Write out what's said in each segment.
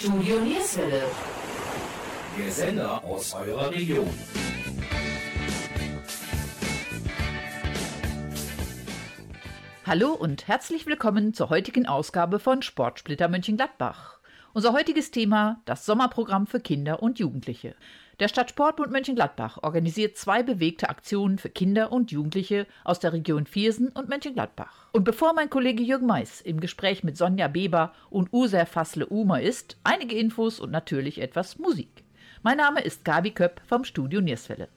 Studio Nierswelle. Der Sender aus eurer Region. Hallo und herzlich willkommen zur heutigen Ausgabe von Sportsplitter Mönchengladbach. Unser heutiges Thema das Sommerprogramm für Kinder und Jugendliche. Der Stadtsportbund Mönchengladbach organisiert zwei bewegte Aktionen für Kinder und Jugendliche aus der Region Viersen und Mönchengladbach. Und bevor mein Kollege Jürgen Mais im Gespräch mit Sonja Beber und User Fassle Umer ist, einige Infos und natürlich etwas Musik. Mein Name ist Gabi Köpp vom Studio Nierswelle.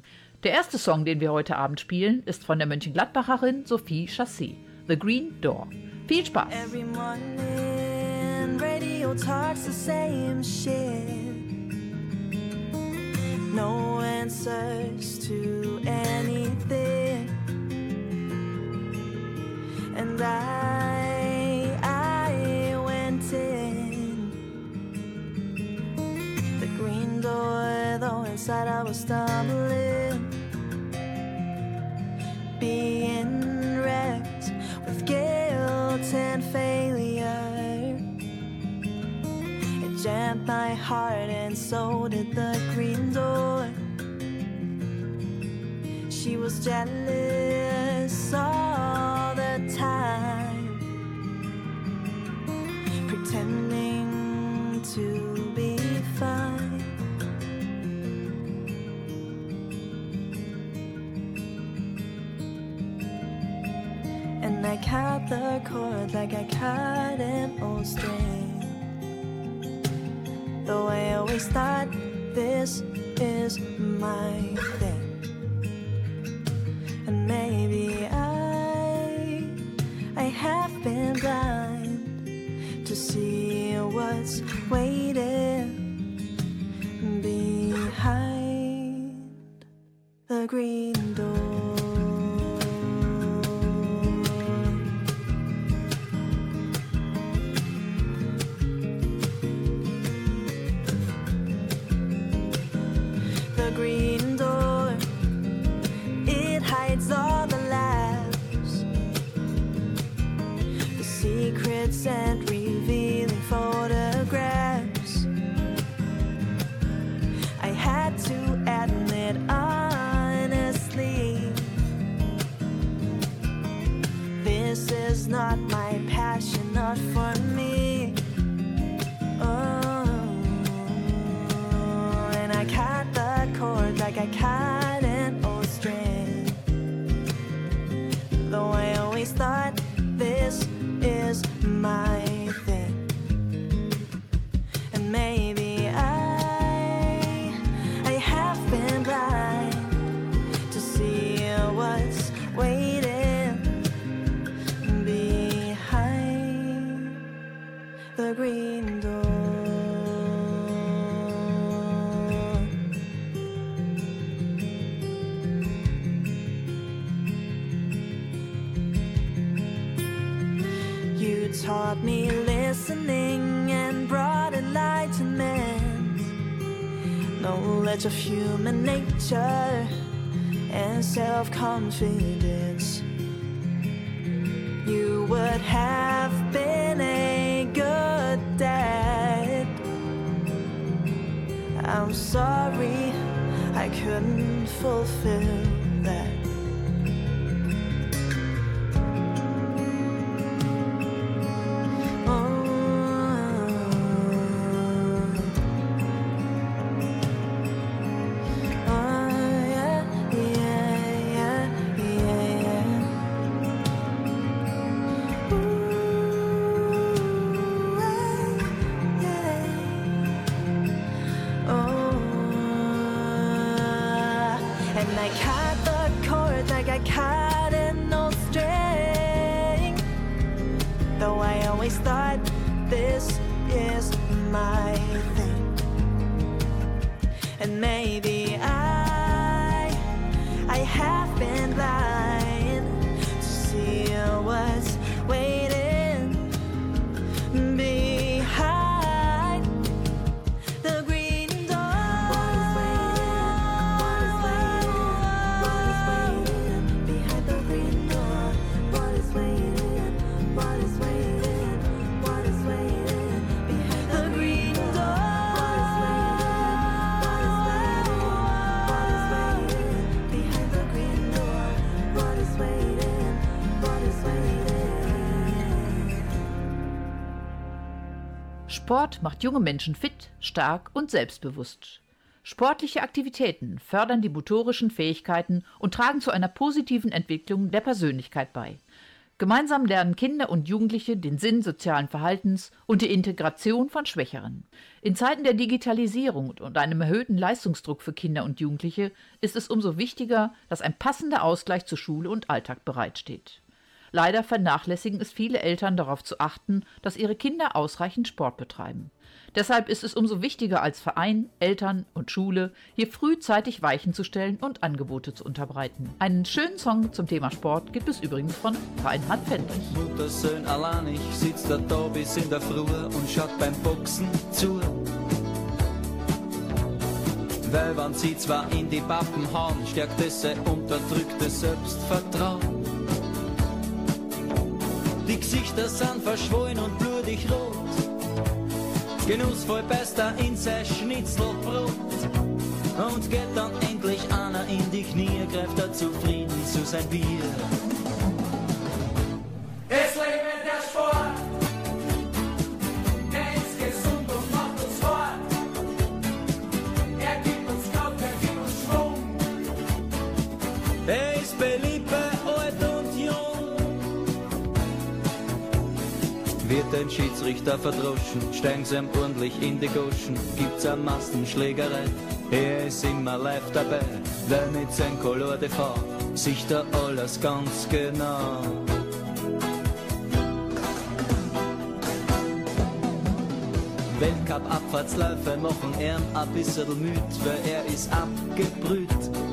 Der erste Song, den wir heute Abend spielen, ist von der Mönchengladbacherin Sophie Chassé, The Green Door. Viel Spaß! Every morning, radio talks the same shit. No answers to anything. And I, I went in the green door, though inside I was stumbling. Being wrecked with guilt and failure. Jammed my heart, and so did the green door. She was jealous all the time, pretending to be fine. And I cut the cord like I cut an old string the way thought. This is my thing. The green door. You taught me listening and brought enlightenment, knowledge of human nature and self confidence. You would have I'm sorry I couldn't fulfill Sport macht junge Menschen fit, stark und selbstbewusst. Sportliche Aktivitäten fördern die motorischen Fähigkeiten und tragen zu einer positiven Entwicklung der Persönlichkeit bei. Gemeinsam lernen Kinder und Jugendliche den Sinn sozialen Verhaltens und die Integration von Schwächeren. In Zeiten der Digitalisierung und einem erhöhten Leistungsdruck für Kinder und Jugendliche ist es umso wichtiger, dass ein passender Ausgleich zu Schule und Alltag bereitsteht. Leider vernachlässigen es viele Eltern darauf zu achten, dass ihre Kinder ausreichend Sport betreiben. Deshalb ist es umso wichtiger als Verein, Eltern und Schule, hier frühzeitig Weichen zu stellen und Angebote zu unterbreiten. Einen schönen Song zum Thema Sport gibt es übrigens von Reinhard Fendrich. Muttersöhn allein, ich sitz da da bis in der Früh und schaut beim Boxen zu. Weil wenn sie zwar in die Pappen hauen, stärkt es ihr unterdrücktes Selbstvertrauen. Die Gesichter sind verschwollen und blutig rot. Genussvoll bester in sein Schnitzelbrot. Und geht dann endlich einer in die Knie, greift er zufrieden zu sein Bier. Es lebe der Sport, Ein Schiedsrichter verdroschen, steigen sie ihm ordentlich in die Goschen, gibt's eine Massenschlägerei. Er ist immer live dabei, weil mit seinem Color Fahrt sieht er alles ganz genau. Weltcup-Abfahrtsläufe machen ihn ein bisschen müd, weil er ist abgebrüht.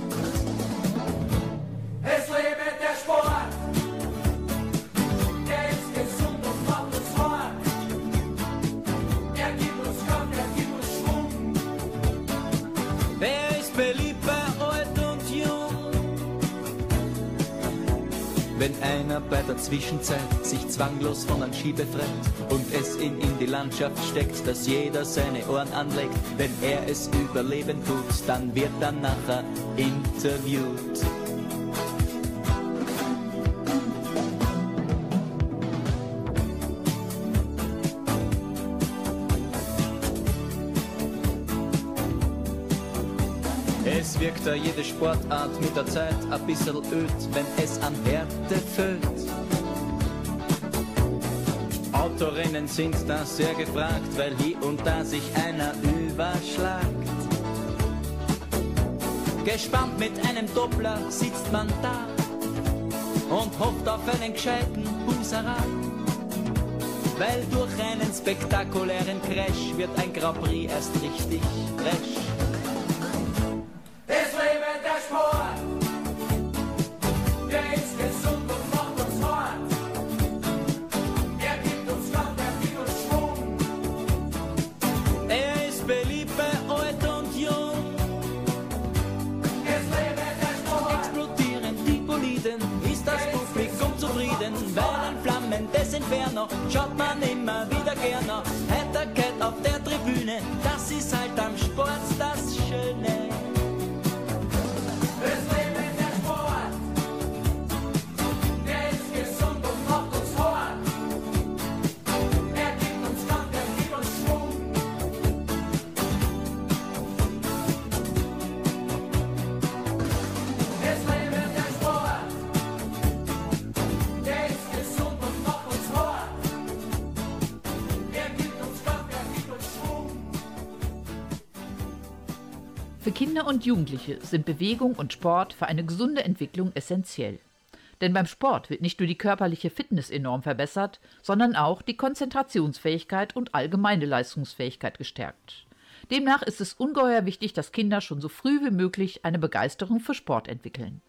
Zwischenzeit sich zwanglos von einem Ski befreit und es ihn in die Landschaft steckt, dass jeder seine Ohren anlegt, wenn er es überleben tut, dann wird er nachher interviewt. Es wirkt da jede Sportart mit der Zeit ein bisschen öd, wenn es an Härte fällt. Autorennen sind da sehr gefragt, weil hier und da sich einer überschlagt. Gespannt mit einem Doppler sitzt man da und hofft auf einen gescheiten Husara. Weil durch einen spektakulären Crash wird ein Grand Prix erst richtig fresh. Und Jugendliche sind Bewegung und Sport für eine gesunde Entwicklung essentiell. Denn beim Sport wird nicht nur die körperliche Fitness enorm verbessert, sondern auch die Konzentrationsfähigkeit und allgemeine Leistungsfähigkeit gestärkt. Demnach ist es ungeheuer wichtig, dass Kinder schon so früh wie möglich eine Begeisterung für Sport entwickeln.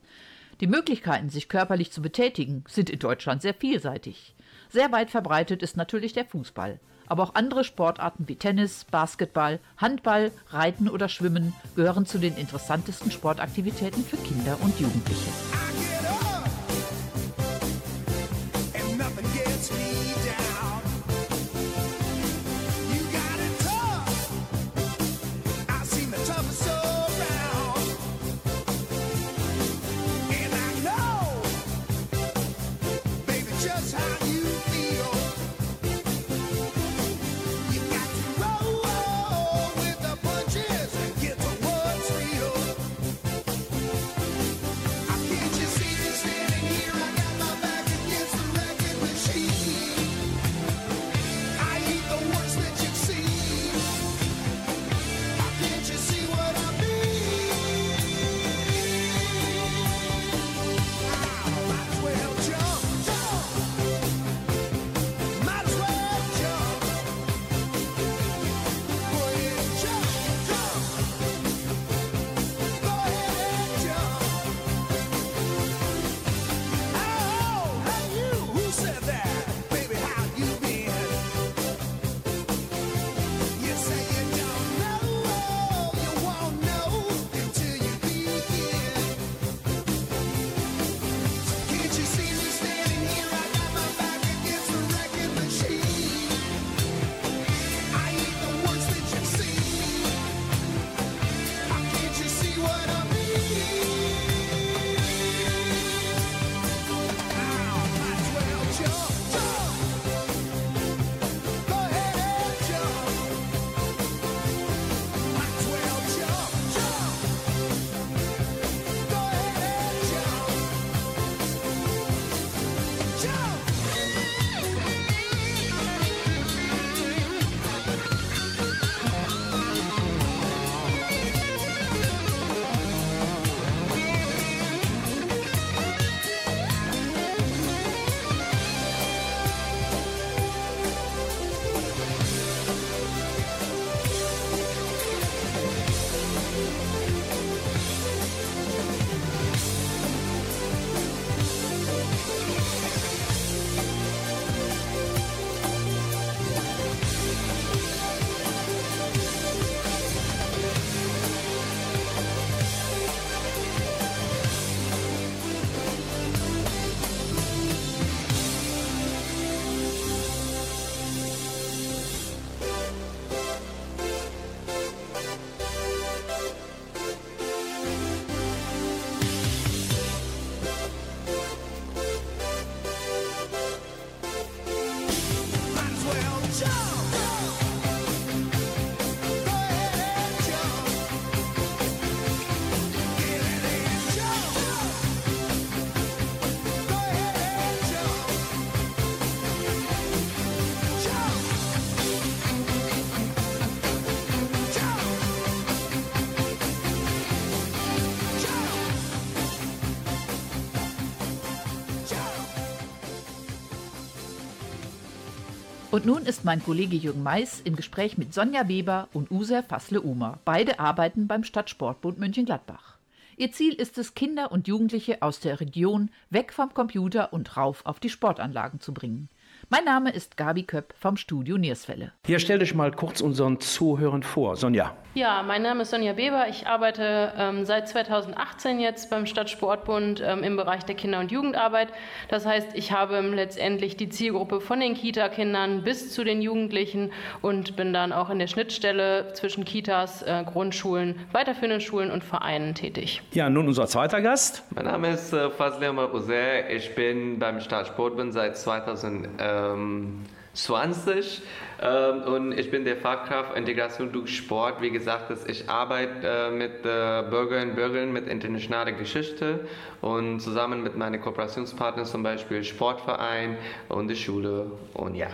Die Möglichkeiten, sich körperlich zu betätigen, sind in Deutschland sehr vielseitig. Sehr weit verbreitet ist natürlich der Fußball. Aber auch andere Sportarten wie Tennis, Basketball, Handball, Reiten oder Schwimmen gehören zu den interessantesten Sportaktivitäten für Kinder und Jugendliche. Und nun ist mein Kollege Jürgen Mais im Gespräch mit Sonja Weber und User Fassle-Umer. Beide arbeiten beim Stadtsportbund Mönchengladbach. Ihr Ziel ist es, Kinder und Jugendliche aus der Region weg vom Computer und rauf auf die Sportanlagen zu bringen. Mein Name ist Gabi Köpp vom Studio Nierswelle. Hier stell dich mal kurz unseren Zuhörern vor. Sonja. Ja, mein Name ist Sonja Weber. Ich arbeite ähm, seit 2018 jetzt beim Stadtsportbund ähm, im Bereich der Kinder- und Jugendarbeit. Das heißt, ich habe ähm, letztendlich die Zielgruppe von den Kita-Kindern bis zu den Jugendlichen und bin dann auch in der Schnittstelle zwischen Kitas, äh, Grundschulen, weiterführenden Schulen und Vereinen tätig. Ja, nun unser zweiter Gast. Mein Name ist äh, Fazli Amar Uzair. Ich bin beim Staatssportbund seit 2020 ähm, und ich bin der Fachkraft Integration durch Sport. Wie gesagt, das- ich arbeite äh, mit äh, Bürgerinnen und Bürgern mit internationaler Geschichte und zusammen mit meinen Kooperationspartnern, zum Beispiel Sportverein und die Schule und ja.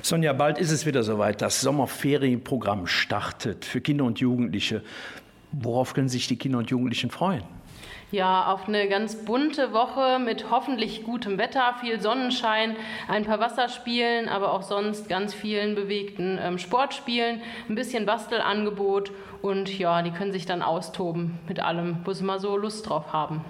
Sonja, bald ist es wieder soweit. Das Sommerferienprogramm startet für Kinder und Jugendliche. Worauf können sich die Kinder und Jugendlichen freuen? Ja, auf eine ganz bunte Woche mit hoffentlich gutem Wetter, viel Sonnenschein, ein paar Wasserspielen, aber auch sonst ganz vielen bewegten ähm, Sportspielen, ein bisschen Bastelangebot und ja, die können sich dann austoben mit allem, wo sie mal so Lust drauf haben.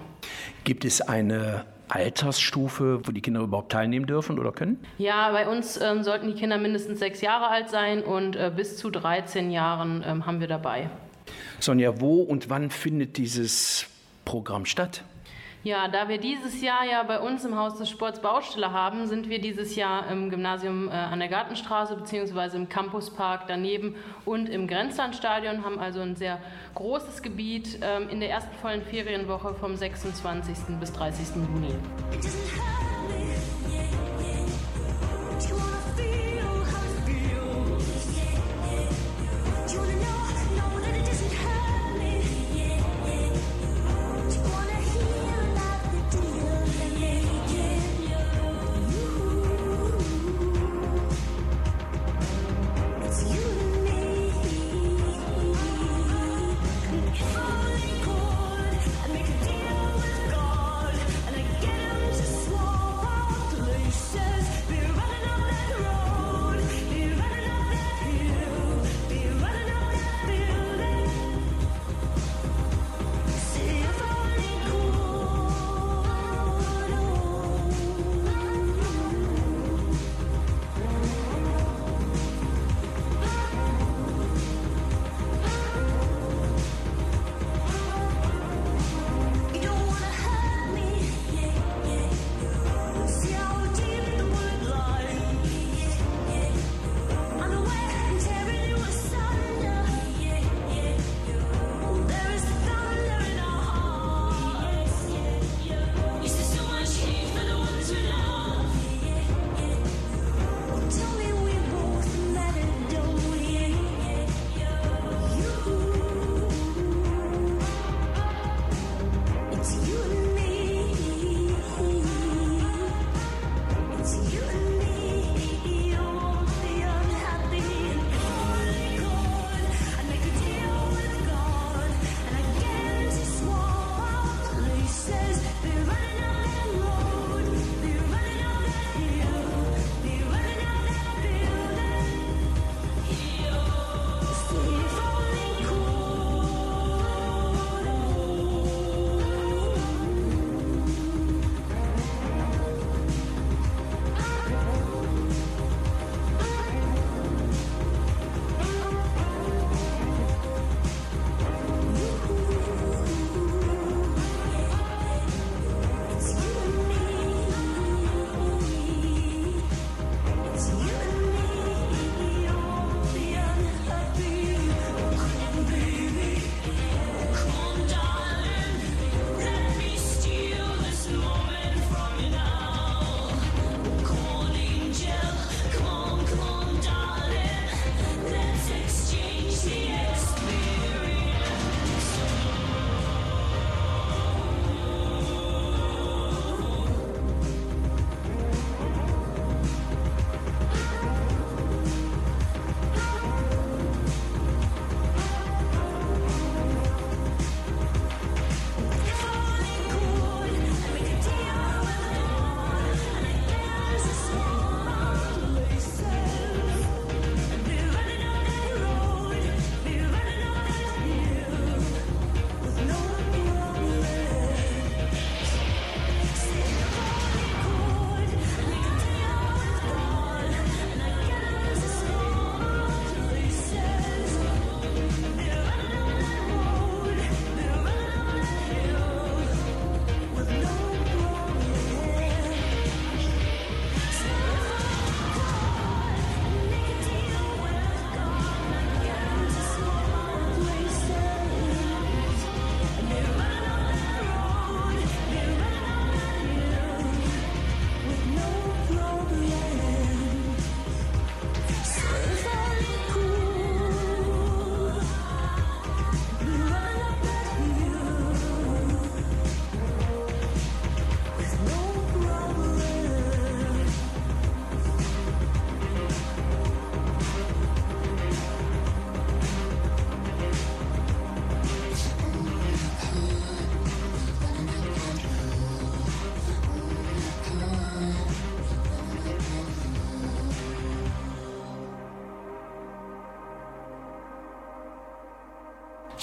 Gibt es eine Altersstufe, wo die Kinder überhaupt teilnehmen dürfen oder können? Ja, bei uns ähm, sollten die Kinder mindestens sechs Jahre alt sein und äh, bis zu 13 Jahren ähm, haben wir dabei. Sonja, wo und wann findet dieses Programm statt? Ja, da wir dieses Jahr ja bei uns im Haus des Sports Baustelle haben, sind wir dieses Jahr im Gymnasium äh, an der Gartenstraße bzw. im Campuspark daneben und im Grenzlandstadion, haben also ein sehr großes Gebiet ähm, in der ersten vollen Ferienwoche vom 26. bis 30. Juni.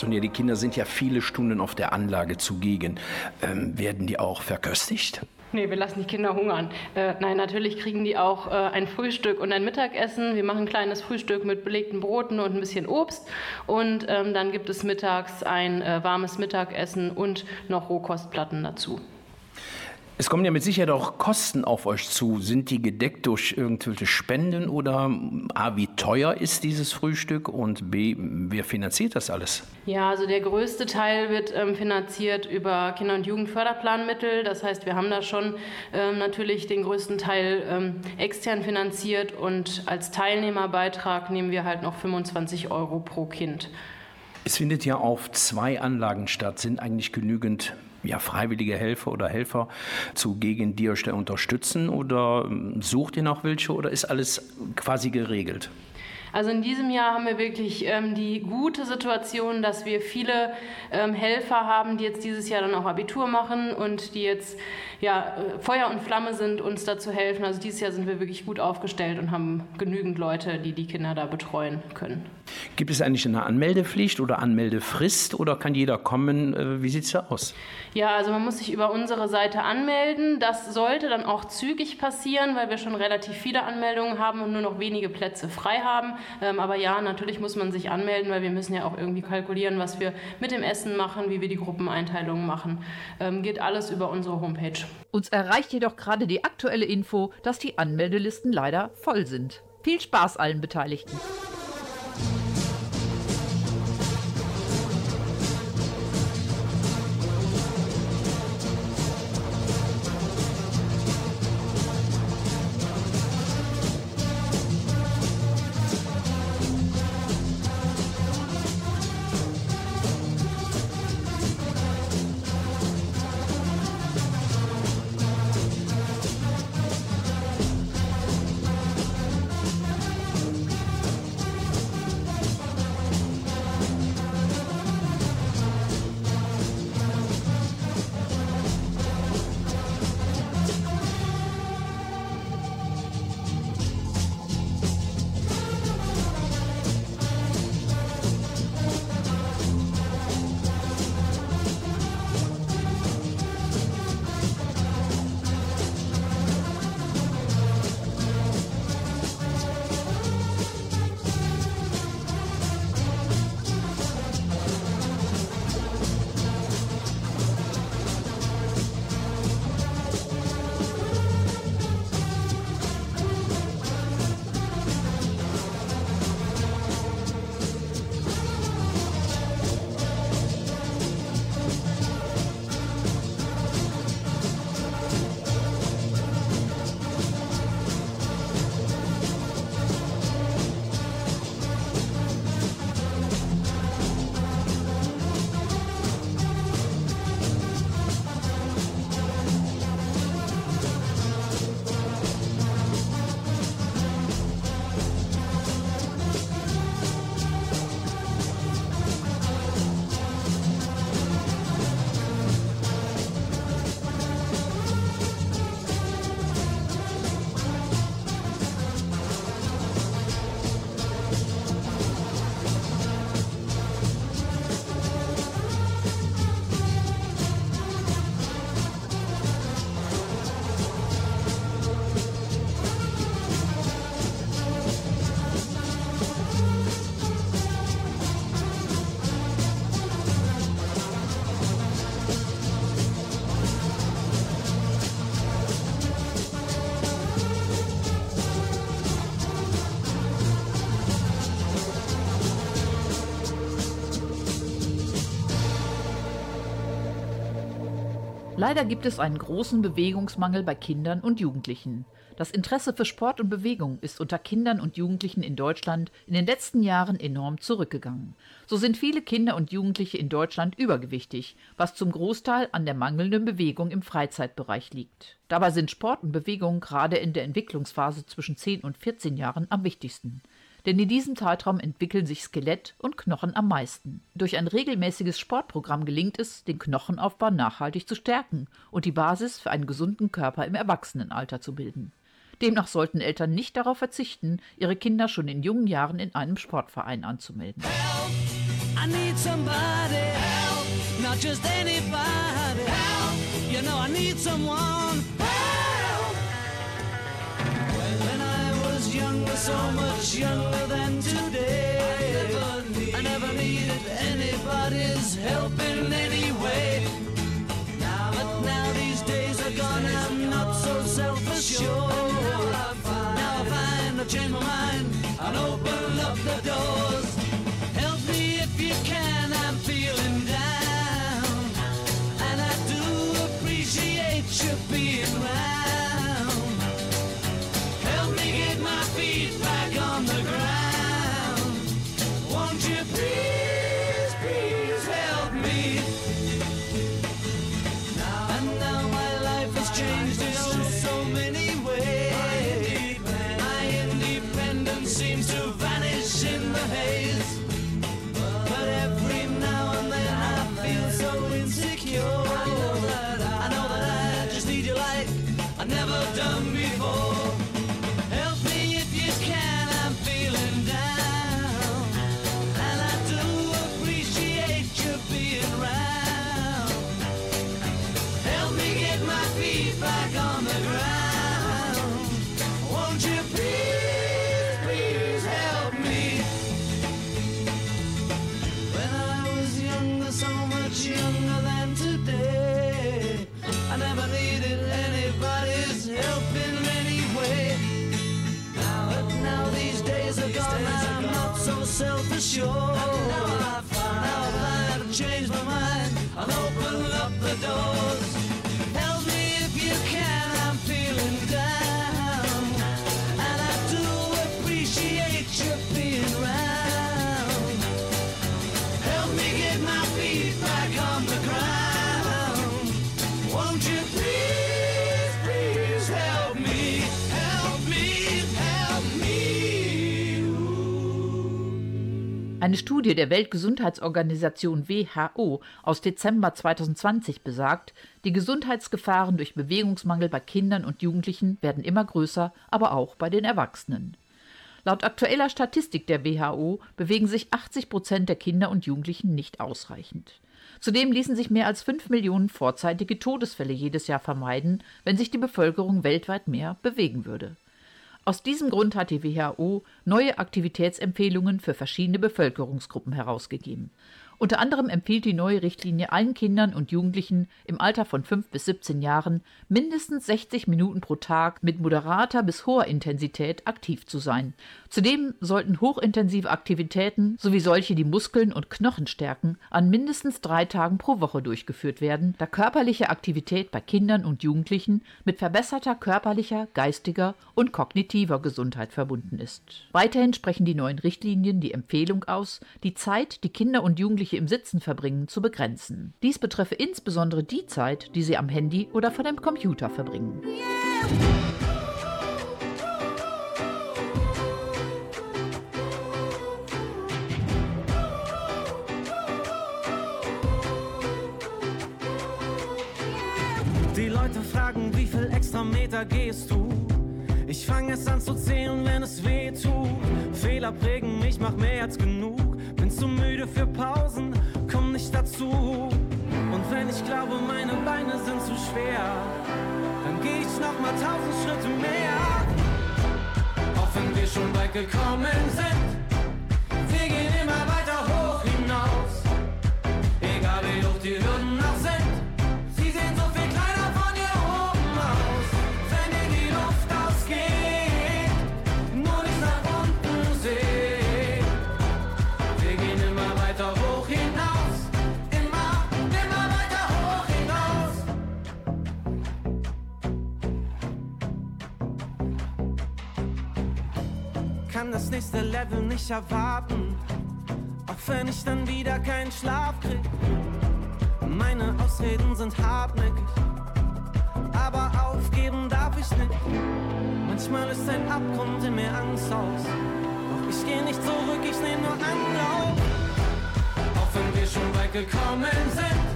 stationär. Die Kinder sind ja viele Stunden auf der Anlage zugegen. Ähm, werden die auch verköstigt? Nee, wir lassen die Kinder hungern. Äh, nein, natürlich kriegen die auch äh, ein Frühstück und ein Mittagessen. Wir machen ein kleines Frühstück mit belegten Broten und ein bisschen Obst. Und ähm, dann gibt es mittags ein äh, warmes Mittagessen und noch Rohkostplatten dazu. Es kommen ja mit Sicherheit auch Kosten auf euch zu. Sind die gedeckt durch irgendwelche Spenden oder A, wie teuer ist dieses Frühstück und B, wer finanziert das alles? Ja, also der größte Teil wird ähm, finanziert über Kinder- und Jugendförderplanmittel. Das heißt, wir haben da schon ähm, natürlich den größten Teil ähm, extern finanziert und als Teilnehmerbeitrag nehmen wir halt noch 25 Euro pro Kind. Es findet ja auf zwei Anlagen statt. Sind eigentlich genügend ja, freiwillige Helfer oder Helfer zugegen, die euch da unterstützen? Oder ähm, sucht ihr noch welche oder ist alles quasi geregelt? Also in diesem Jahr haben wir wirklich ähm, die gute Situation, dass wir viele ähm, Helfer haben, die jetzt dieses Jahr dann auch Abitur machen und die jetzt ja, äh, Feuer und Flamme sind, uns da zu helfen. Also dieses Jahr sind wir wirklich gut aufgestellt und haben genügend Leute, die die Kinder da betreuen können. Gibt es eigentlich eine Anmeldepflicht oder Anmeldefrist oder kann jeder kommen? Äh, Wie sieht es da aus? Ja, also man muss sich über unsere Seite anmelden. Das sollte dann auch zügig passieren, weil wir schon relativ viele Anmeldungen haben und nur noch wenige Plätze frei haben. Ähm, aber ja, natürlich muss man sich anmelden, weil wir müssen ja auch irgendwie kalkulieren, was wir mit dem Essen machen, wie wir die Gruppeneinteilungen machen. Ähm, geht alles über unsere Homepage. Uns erreicht jedoch gerade die aktuelle Info, dass die Anmeldelisten leider voll sind. Viel Spaß allen Beteiligten. Leider gibt es einen großen Bewegungsmangel bei Kindern und Jugendlichen. Das Interesse für Sport und Bewegung ist unter Kindern und Jugendlichen in Deutschland in den letzten Jahren enorm zurückgegangen. So sind viele Kinder und Jugendliche in Deutschland übergewichtig, was zum Großteil an der mangelnden Bewegung im Freizeitbereich liegt. Dabei sind Sport und Bewegung gerade in der Entwicklungsphase zwischen 10 und 14 Jahren am wichtigsten. Denn in diesem Zeitraum entwickeln sich Skelett und Knochen am meisten. Durch ein regelmäßiges Sportprogramm gelingt es, den Knochenaufbau nachhaltig zu stärken und die Basis für einen gesunden Körper im Erwachsenenalter zu bilden. Demnach sollten Eltern nicht darauf verzichten, ihre Kinder schon in jungen Jahren in einem Sportverein anzumelden. I need help, so much younger than today. I never needed anybody's help in any way. But now these days are gone, I'm not so self-assured. Now I find I've changed my mind and open up the doors. sure. Eine Studie der Weltgesundheitsorganisation WHO aus Dezember 2020 besagt, die Gesundheitsgefahren durch Bewegungsmangel bei Kindern und Jugendlichen werden immer größer, aber auch bei den Erwachsenen. Laut aktueller Statistik der WHO bewegen sich 80 Prozent der Kinder und Jugendlichen nicht ausreichend. Zudem ließen sich mehr als 5 Millionen vorzeitige Todesfälle jedes Jahr vermeiden, wenn sich die Bevölkerung weltweit mehr bewegen würde. Aus diesem Grund hat die WHO neue Aktivitätsempfehlungen für verschiedene Bevölkerungsgruppen herausgegeben. Unter anderem empfiehlt die neue Richtlinie allen Kindern und Jugendlichen im Alter von 5 bis 17 Jahren, mindestens 60 Minuten pro Tag mit moderater bis hoher Intensität aktiv zu sein. Zudem sollten hochintensive Aktivitäten sowie solche, die Muskeln und Knochen stärken, an mindestens drei Tagen pro Woche durchgeführt werden, da körperliche Aktivität bei Kindern und Jugendlichen mit verbesserter körperlicher, geistiger und kognitiver Gesundheit verbunden ist. Weiterhin sprechen die neuen Richtlinien die Empfehlung aus, die Zeit, die Kinder und Jugendliche im Sitzen verbringen, zu begrenzen. Dies betreffe insbesondere die Zeit, die sie am Handy oder vor dem Computer verbringen. Die Leute fragen, wie viel extra Meter gehst du? Ich fange es an zu zählen, wenn es weh tut. Fehler prägen mich, mach mehr als genug. Zu müde für Pausen, komm nicht dazu. Und wenn ich glaube, meine Beine sind zu schwer, dann geh ich noch mal tausend Schritte mehr. Auch wenn wir schon weit gekommen sind, das nächste Level nicht erwarten, auch wenn ich dann wieder keinen Schlaf krieg. Meine Ausreden sind hartnäckig, aber aufgeben darf ich nicht. Manchmal ist ein Abgrund in mir Angst aus. Doch ich geh nicht zurück, ich nehm nur Anlauf. Auch wenn wir schon weit gekommen sind,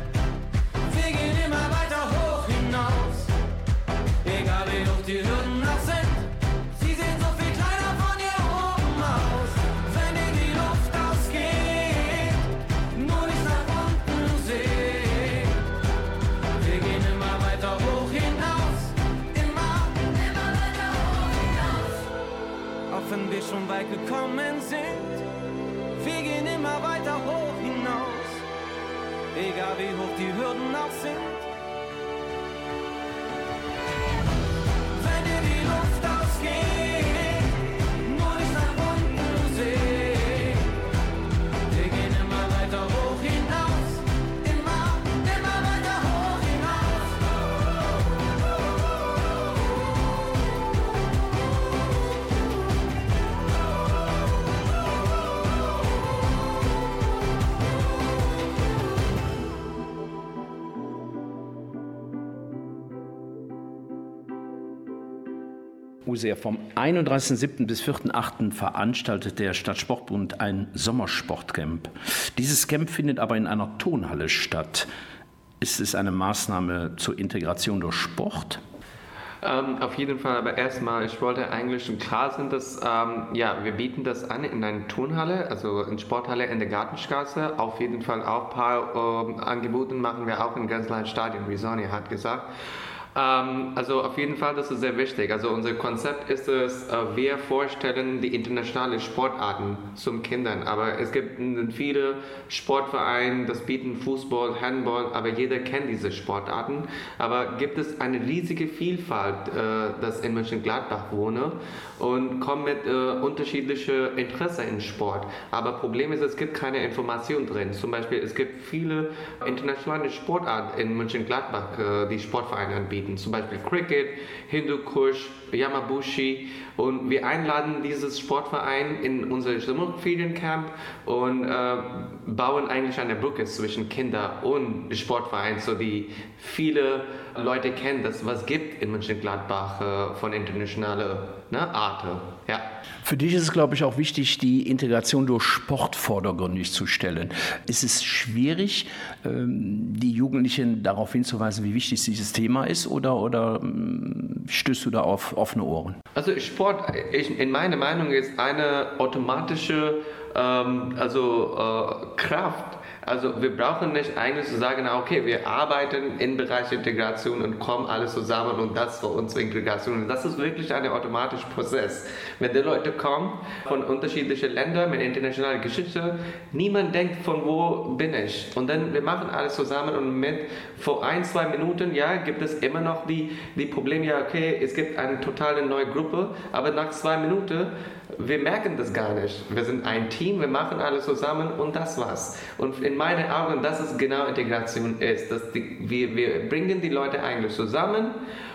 wir gehen immer weiter hoch wir schon weit gekommen sind. Wir gehen immer weiter hoch hinaus, egal wie hoch die Hürden auch sind. Wenn dir die Luft ausgeht, Useer, vom 31.07. bis 4.08. veranstaltet der Stadtsportbund ein Sommersportcamp. Dieses Camp findet aber in einer Tonhalle statt. Ist es eine Maßnahme zur Integration durch Sport? Ähm, auf jeden Fall, aber erstmal, ich wollte eigentlich schon klar sein, dass ähm, ja, wir bieten das an in einer Turnhalle, also in Sporthalle in der Gartenstraße. Auf jeden Fall auch ein paar ähm, Angebote machen wir auch im Gänzlein Stadion, wie Sonja hat gesagt. Ähm, also auf jeden Fall, das ist sehr wichtig. Also unser Konzept ist es, äh, wir vorstellen die internationalen Sportarten zum Kindern. Aber es gibt viele Sportvereine, das bieten Fußball, Handball, aber jeder kennt diese Sportarten. Aber gibt es eine riesige Vielfalt, äh, das in Mönchengladbach wohne und kommen mit äh, unterschiedlichen Interessen in Sport. Aber Problem ist, es gibt keine Information drin. Zum Beispiel, es gibt viele internationale Sportarten in Mönchengladbach, äh, die Sportvereine anbieten. Zum Beispiel Cricket, Hindukusch, Yamabushi. Und wir einladen dieses Sportverein in unser Sommerferiencamp und äh, bauen eigentlich eine Brücke zwischen Kinder und Sportverein, so die viele Leute kennen, dass was gibt in Mönchengladbach äh, von internationaler ne, Art. Ja. Für dich ist es, glaube ich, auch wichtig, die Integration durch Sport vordergründig zu stellen. Ist es schwierig, ähm, die Jugendlichen darauf hinzuweisen, wie wichtig dieses Thema ist, oder, oder ähm, stößt du da auf offene Ohren? Also Sport, ich, in meiner Meinung, ist eine automatische ähm, also, äh, Kraft. Also wir brauchen nicht eigentlich zu sagen, na, okay, wir arbeiten im Bereich Integration und kommen alles zusammen und das für uns Integration. Das ist wirklich ein automatischer Prozess. Wenn die Leute kommen von unterschiedlichen Ländern mit internationaler Geschichte, niemand denkt, von wo bin ich. Und dann, wir machen alles zusammen und mit vor ein, zwei Minuten, ja, gibt es immer noch die, die Probleme, ja, okay, es gibt eine totale neue Gruppe, aber nach zwei Minuten wir merken das gar nicht. Wir sind ein Team, wir machen alles zusammen und das war's. Und in meinen Augen, das ist genau Integration ist. Dass die, wir, wir bringen die Leute eigentlich zusammen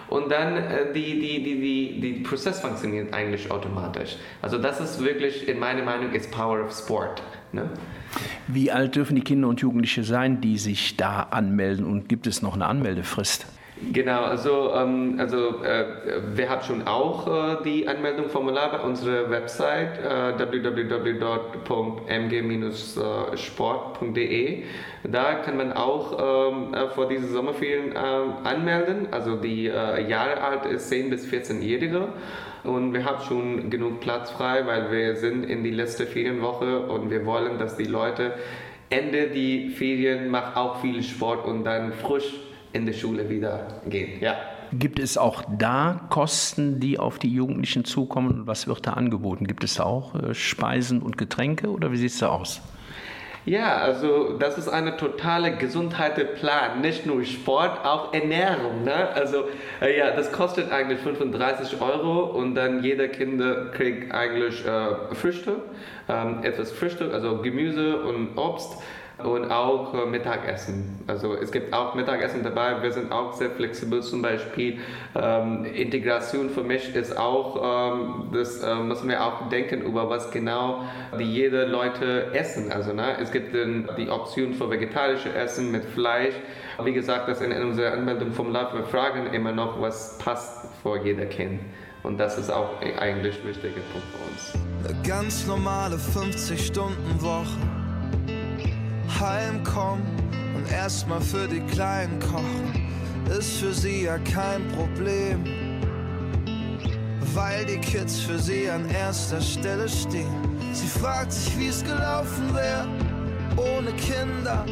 und dann äh, die, die, die, die, die Prozess funktioniert eigentlich automatisch. Also das ist wirklich, in meiner Meinung, ist Power of Sport. Ne? Wie alt dürfen die Kinder und Jugendliche sein, die sich da anmelden? Und gibt es noch eine Anmeldefrist? Genau, also, ähm, also äh, wir haben schon auch äh, die Anmeldungsformular bei unserer Website äh, www.mg-sport.de. Da kann man auch ähm, äh, vor diesen Sommerferien ähm, anmelden. Also die äh, Jahre alt ist 10 bis 14-Jährige. Und wir haben schon genug Platz frei, weil wir sind in die letzte Ferienwoche und wir wollen, dass die Leute Ende die Ferien machen auch viel Sport und dann frisch in die Schule wieder gehen. Ja. Gibt es auch da Kosten, die auf die Jugendlichen zukommen? Und was wird da angeboten? Gibt es da auch äh, Speisen und Getränke oder wie sieht es da aus? Ja, also das ist eine totale Gesundheitsplan, nicht nur Sport, auch Ernährung. Ne? Also äh, ja, das kostet eigentlich 35 Euro und dann jeder Kinder kriegt eigentlich äh, Frühstück, ähm, etwas Frühstück, also Gemüse und Obst und auch äh, Mittagessen. Also es gibt auch Mittagessen dabei. Wir sind auch sehr flexibel. Zum Beispiel ähm, Integration für mich ist auch, ähm, das äh, müssen wir auch denken über was genau die jede Leute essen. Also ne, es gibt den, die Option für vegetarische Essen mit Fleisch. Wie gesagt, das in, in unserer Anmeldung vom Lab. Wir fragen immer noch, was passt für jeder Kind. Und das ist auch eigentlich ein wichtiger Punkt für uns. Eine ganz normale 50-Stunden-Woche. Heimkommen und erstmal für die Kleinen kochen, ist für sie ja kein Problem. Weil die Kids für sie an erster Stelle stehen. Sie fragt sich, wie es gelaufen wäre, ohne Kinder,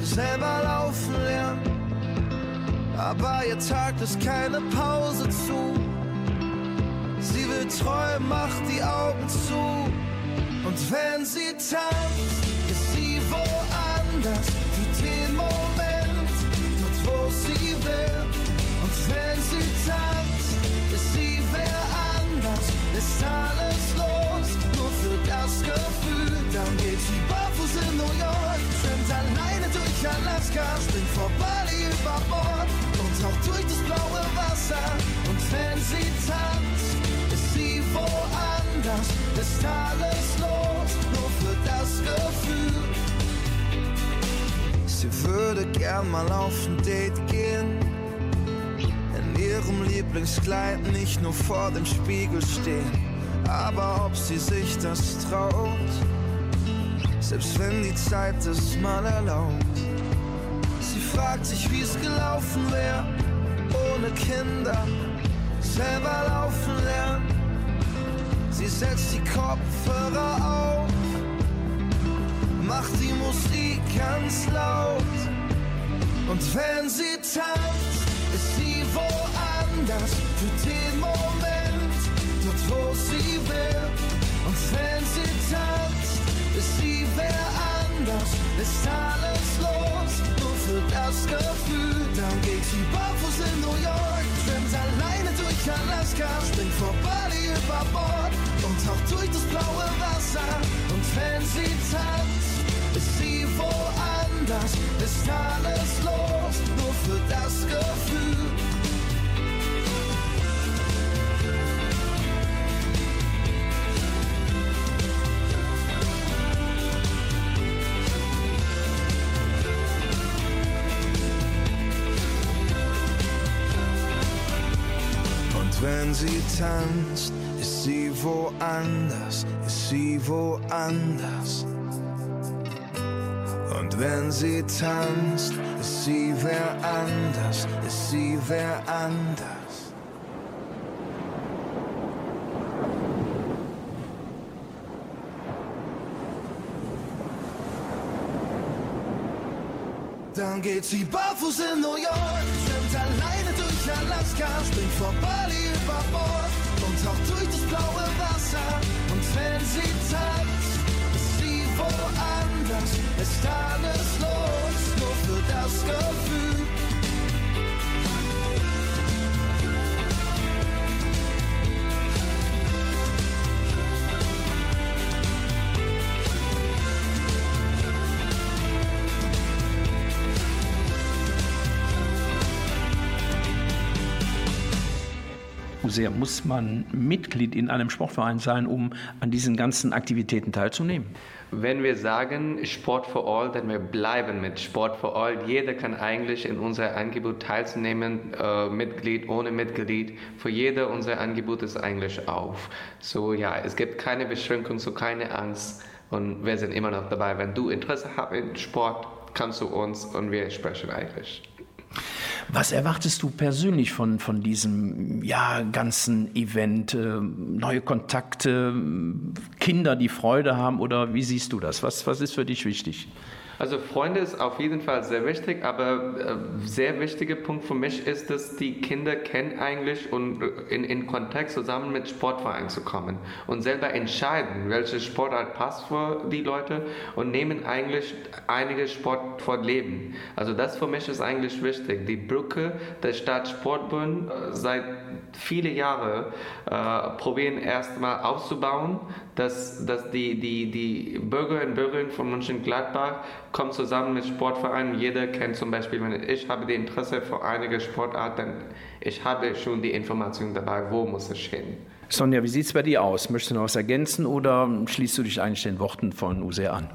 selber laufen lernen. Aber ihr Tag ist keine Pause zu. Sie will träumen, macht die Augen zu. Und wenn sie tanzt, woanders. Für den Moment, dort wo sie will. Und wenn sie tanzt, ist sie wer anders. Ist alles los, nur für das Gefühl. Dann geht sie barfuß in New York, schwimmt alleine durch Alaska, springt vor Bali über Bord und taucht durch das blaue Wasser. Und wenn sie tanzt, ist sie woanders, ist alles los, nur für das Gefühl. Sie würde gern mal auf ein Date gehen, in ihrem Lieblingskleid nicht nur vor dem Spiegel stehen, aber ob sie sich das traut, selbst wenn die Zeit es mal erlaubt. Sie fragt sich, wie es gelaufen wäre, ohne Kinder, selber laufen lernen. Sie setzt die Kopfhörer auf, macht die Musik ganz laut. Und wenn sie tanzt, ist sie woanders für den Moment, dort wo sie will. Und wenn sie tanzt, ist sie wer anders, ist alles los, nur für das Gefühl. Dann geht sie barfuß in New York, schwimmt alleine durch Alaska, springt vor Bali über Bord und taucht durch das blaue Wasser. Und wenn sie tanzt, woanders, ist alles los, nur für das Gefühl. Wenn sie tanzt, ist sie woanders, ist sie woanders. Wenn sie tanzt, ist sie wer anders, ist sie wer anders. Dann geht sie barfuß in New York, schwimmt alleine durch Alaska, springt vor Bali über Bord und taucht durch das blaue Wasser. Und wenn sie tanzt, woanders, ist alles los, nur für das Gefühl. Sehr muss man Mitglied in einem Sportverein sein, um an diesen ganzen Aktivitäten teilzunehmen? Wenn wir sagen Sport for All, dann wir bleiben mit Sport for All. Jeder kann eigentlich in unser Angebot teilzunehmen, äh, Mitglied, ohne Mitglied. Für jeder unser Angebot ist eigentlich auf. So ja, es gibt keine Beschränkung, so keine Angst und wir sind immer noch dabei. Wenn du Interesse hast in Sport, kannst du uns und wir sprechen eigentlich. Was erwartest du persönlich von, von diesem ja, ganzen Event? Äh, neue Kontakte, Kinder, die Freude haben oder wie siehst du das? Was, was ist für dich wichtig? Also Freunde ist auf jeden Fall sehr wichtig, aber äh, sehr wichtiger Punkt für mich ist, dass die Kinder kennen eigentlich und äh, in, in Kontakt zusammen mit Sportvereinen zu kommen und selber entscheiden, welche Sportart passt für die Leute und nehmen eigentlich einige Sport vor Leben. Also das für mich ist eigentlich wichtig. Die Brücke der Stadt Sportbund äh, seit viele Jahre äh, probieren erstmal aufzubauen, dass, dass die, die, die Bürger und Bürgerinnen von Mönchengladbach kommen zusammen mit Sportvereinen. Jeder kennt zum Beispiel, wenn ich habe die Interesse für einige Sportarten, ich habe schon die Information dabei, wo muss ich hin. Sonja, wie sieht es bei dir aus? Möchtest du noch was ergänzen oder schließt du dich eigentlich den Worten von Use an?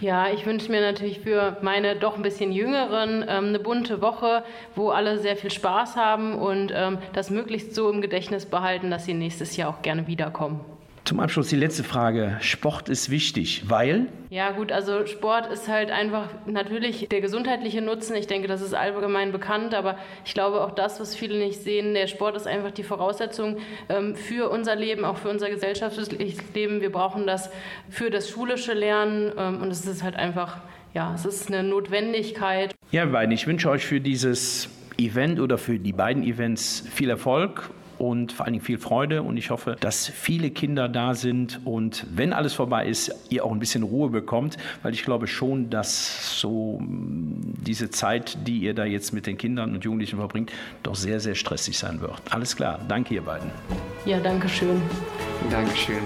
Ja, ich wünsche mir natürlich für meine doch ein bisschen jüngeren ähm, eine bunte Woche, wo alle sehr viel Spaß haben und ähm, das möglichst so im Gedächtnis behalten, dass sie nächstes Jahr auch gerne wiederkommen. Zum Abschluss die letzte Frage. Sport ist wichtig, weil? Ja gut, also Sport ist halt einfach natürlich der gesundheitliche Nutzen. Ich denke, das ist allgemein bekannt, aber ich glaube auch das, was viele nicht sehen, der Sport ist einfach die Voraussetzung ähm, für unser Leben, auch für unser gesellschaftliches Leben. Wir brauchen das für das schulische Lernen ähm, und es ist halt einfach, ja, es ist eine Notwendigkeit. Ja, beiden, ich wünsche euch für dieses Event oder für die beiden Events viel Erfolg und vor allen Dingen viel Freude. Und ich hoffe, dass viele Kinder da sind und wenn alles vorbei ist, ihr auch ein bisschen Ruhe bekommt, weil ich glaube schon, dass so mh, diese Zeit, die ihr da jetzt mit den Kindern und Jugendlichen verbringt, doch sehr, sehr stressig sein wird. Alles klar. Danke, ihr beiden. Ja, danke schön. Dankeschön.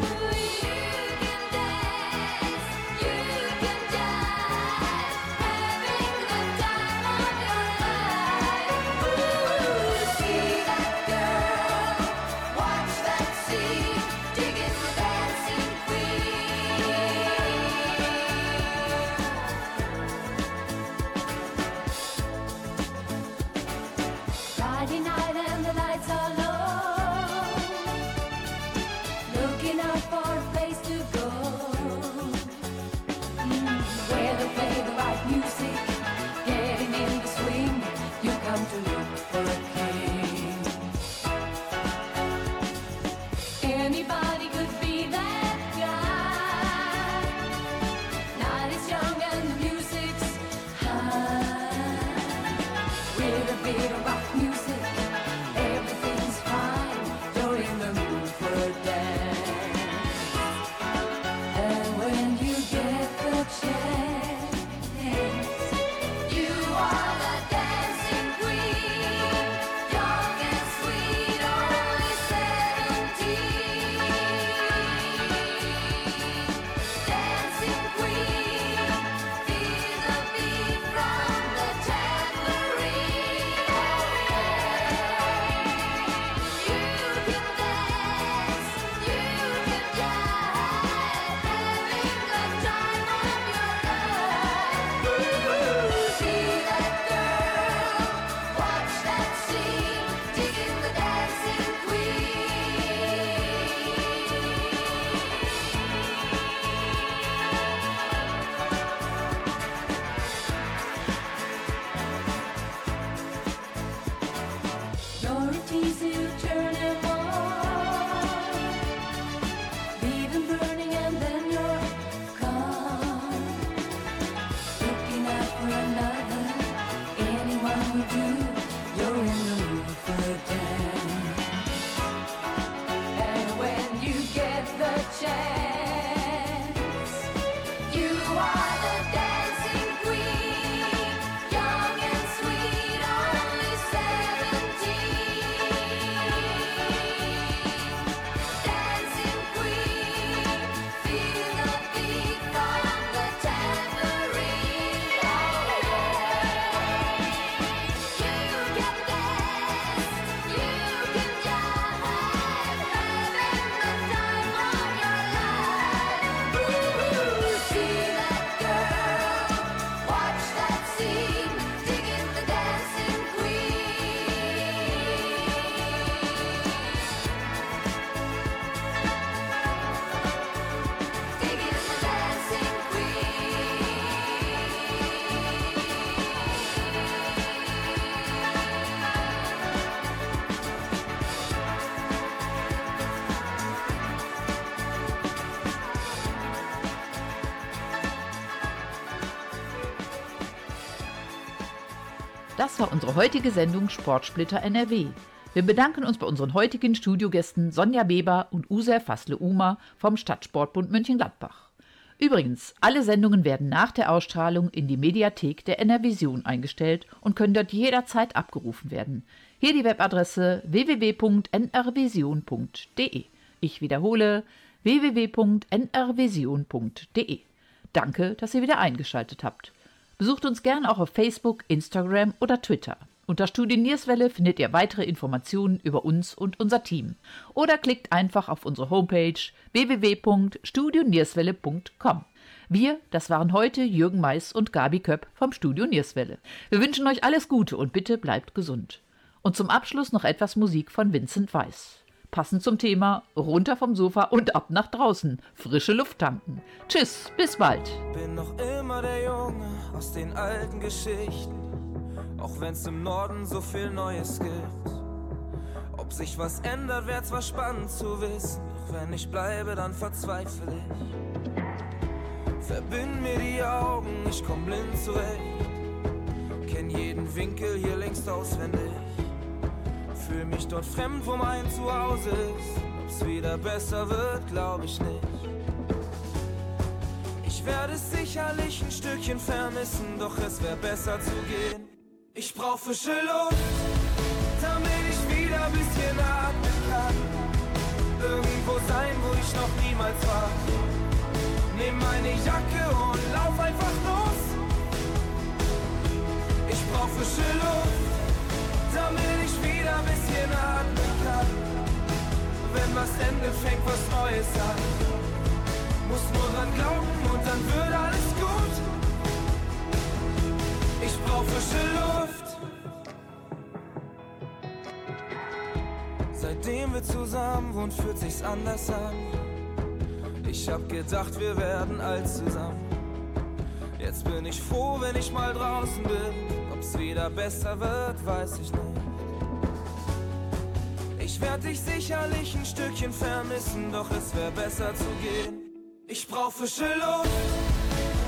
Das war unsere heutige Sendung Sportsplitter NRW. Wir bedanken uns bei unseren heutigen Studiogästen Sonja Beber und User Fassle-Uma vom Stadtsportbund Mönchengladbach. Übrigens, alle Sendungen werden nach der Ausstrahlung in die Mediathek der NRVision eingestellt und können dort jederzeit abgerufen werden. Hier die Webadresse www.nrvision.de. Ich wiederhole www.nrvision.de. Danke, dass ihr wieder eingeschaltet habt. Besucht uns gern auch auf Facebook, Instagram oder Twitter. Unter Studien Nierswelle findet ihr weitere Informationen über uns und unser Team. Oder klickt einfach auf unsere Homepage www.studionierswelle.com. Wir, das waren heute Jürgen Mais und Gabi Köpp vom Studio Nierswelle. Wir wünschen euch alles Gute und bitte bleibt gesund. Und zum Abschluss noch etwas Musik von Vincent Weiss. Passend zum Thema runter vom Sofa und ab nach draußen. Frische Luft tanken. Tschüss, bis bald. Bin noch immer der Junge aus den alten Geschichten, auch wenn's im Norden so viel Neues gibt. Ob sich was ändert, wär zwar spannend zu wissen, doch wenn ich bleibe, dann verzweifle ich. Verbind mir die Augen, ich komm blind zurecht. Kenn jeden Winkel hier längst auswendig. fühl mich dort fremd, wo mein Zuhause ist. Ob's wieder besser wird, glaub ich nicht. Ich werde sicherlich ein Stückchen vermissen, doch es wäre besser zu gehen. Ich brauch frische Luft, damit ich wieder ein bisschen atmen kann. Irgendwo sein, wo ich noch niemals war. Nimm meine Jacke und lauf einfach los. Ich brauch frische Luft, damit ich wieder ein bisschen atmen kann. Wenn was endet, fängt was Neues an. Muss nur dran glauben und dann wird alles gut. Ich brauch frische Luft. Seitdem wir zusammen wohnen, fühlt sich's anders an. Ich hab gedacht, wir werden alt zusammen. Jetzt bin ich froh, wenn ich mal draußen bin. Ob's wieder besser wird, weiß ich nicht. Ich werd dich sicherlich ein Stückchen vermissen, doch es wär besser zu gehen. Ich brauch frische Luft,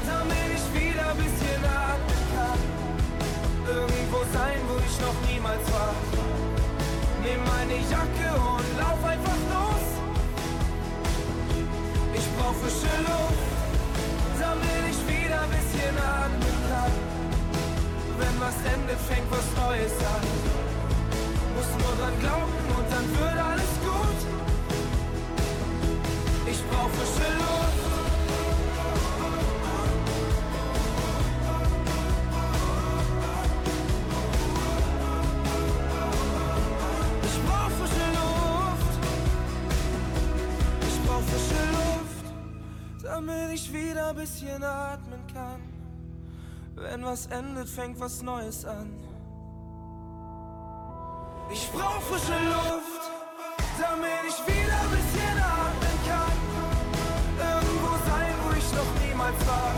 damit ich wieder ein bisschen atmen kann. Irgendwo sein, wo ich noch niemals war. Nimm meine Jacke und lauf einfach los. Ich brauch frische Luft, damit ich wieder ein bisschen atmen kann. Wenn was endet, fängt was Neues an. Muss nur dran glauben und dann wird alles gut. Ich brauch frische Luft. Ich brauch frische Luft. Ich brauch frische Luft, damit ich wieder ein bisschen atmen kann. Wenn was endet, fängt was Neues an. Ich brauch frische Luft, damit ich wieder niemals war.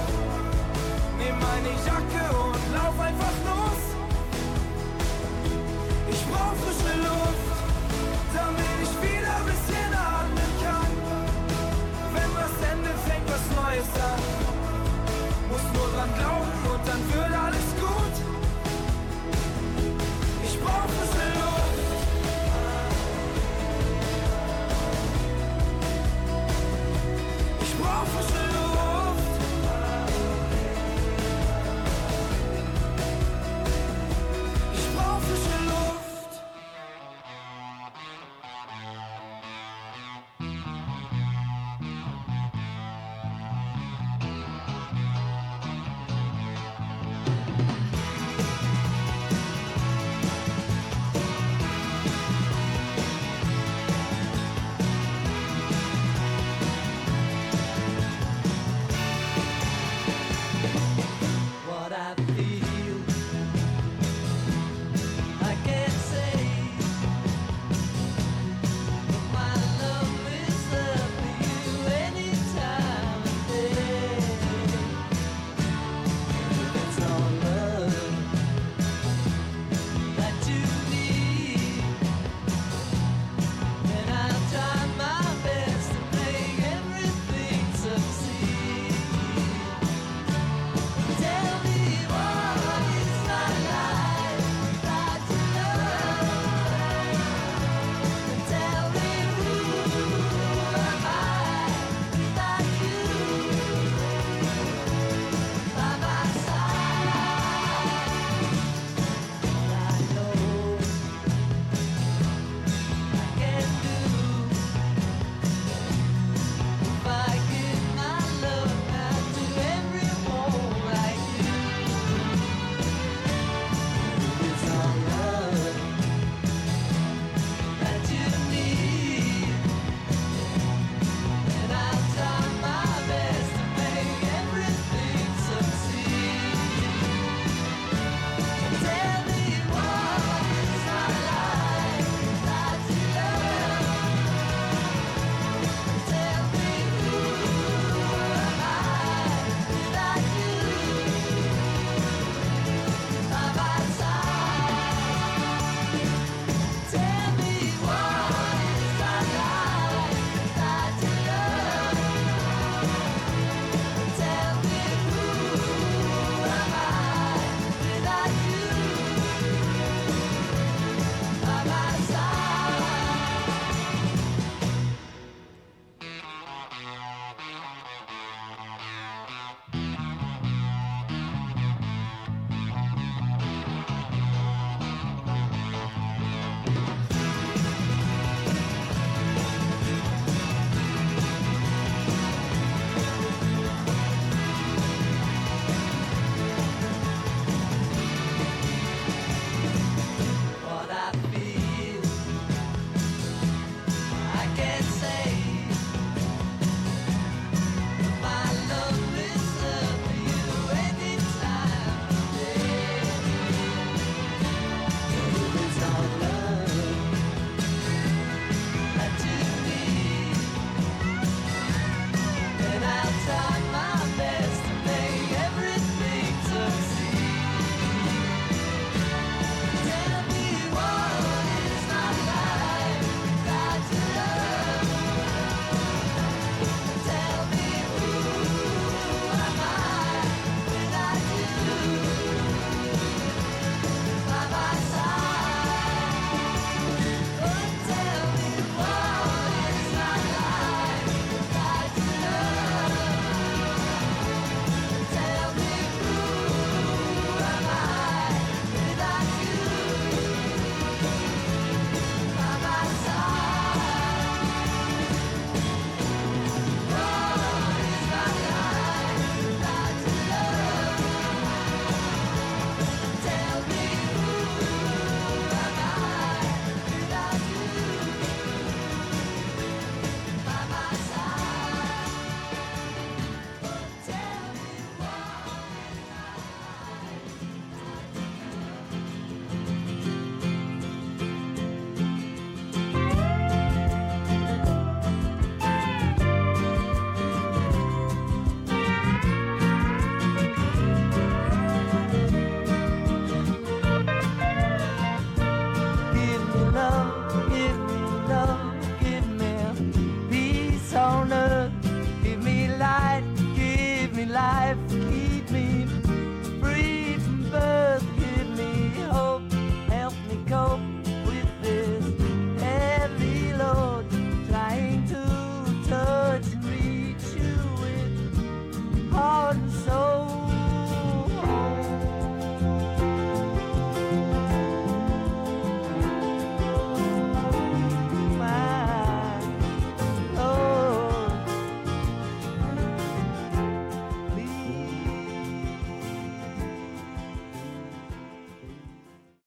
Nimm meine Jacke und lauf einfach los. Ich brauch frische Luft, damit ich wieder ein bisschen atmen kann. Wenn was endet, fängt was Neues an. Muss nur dran glauben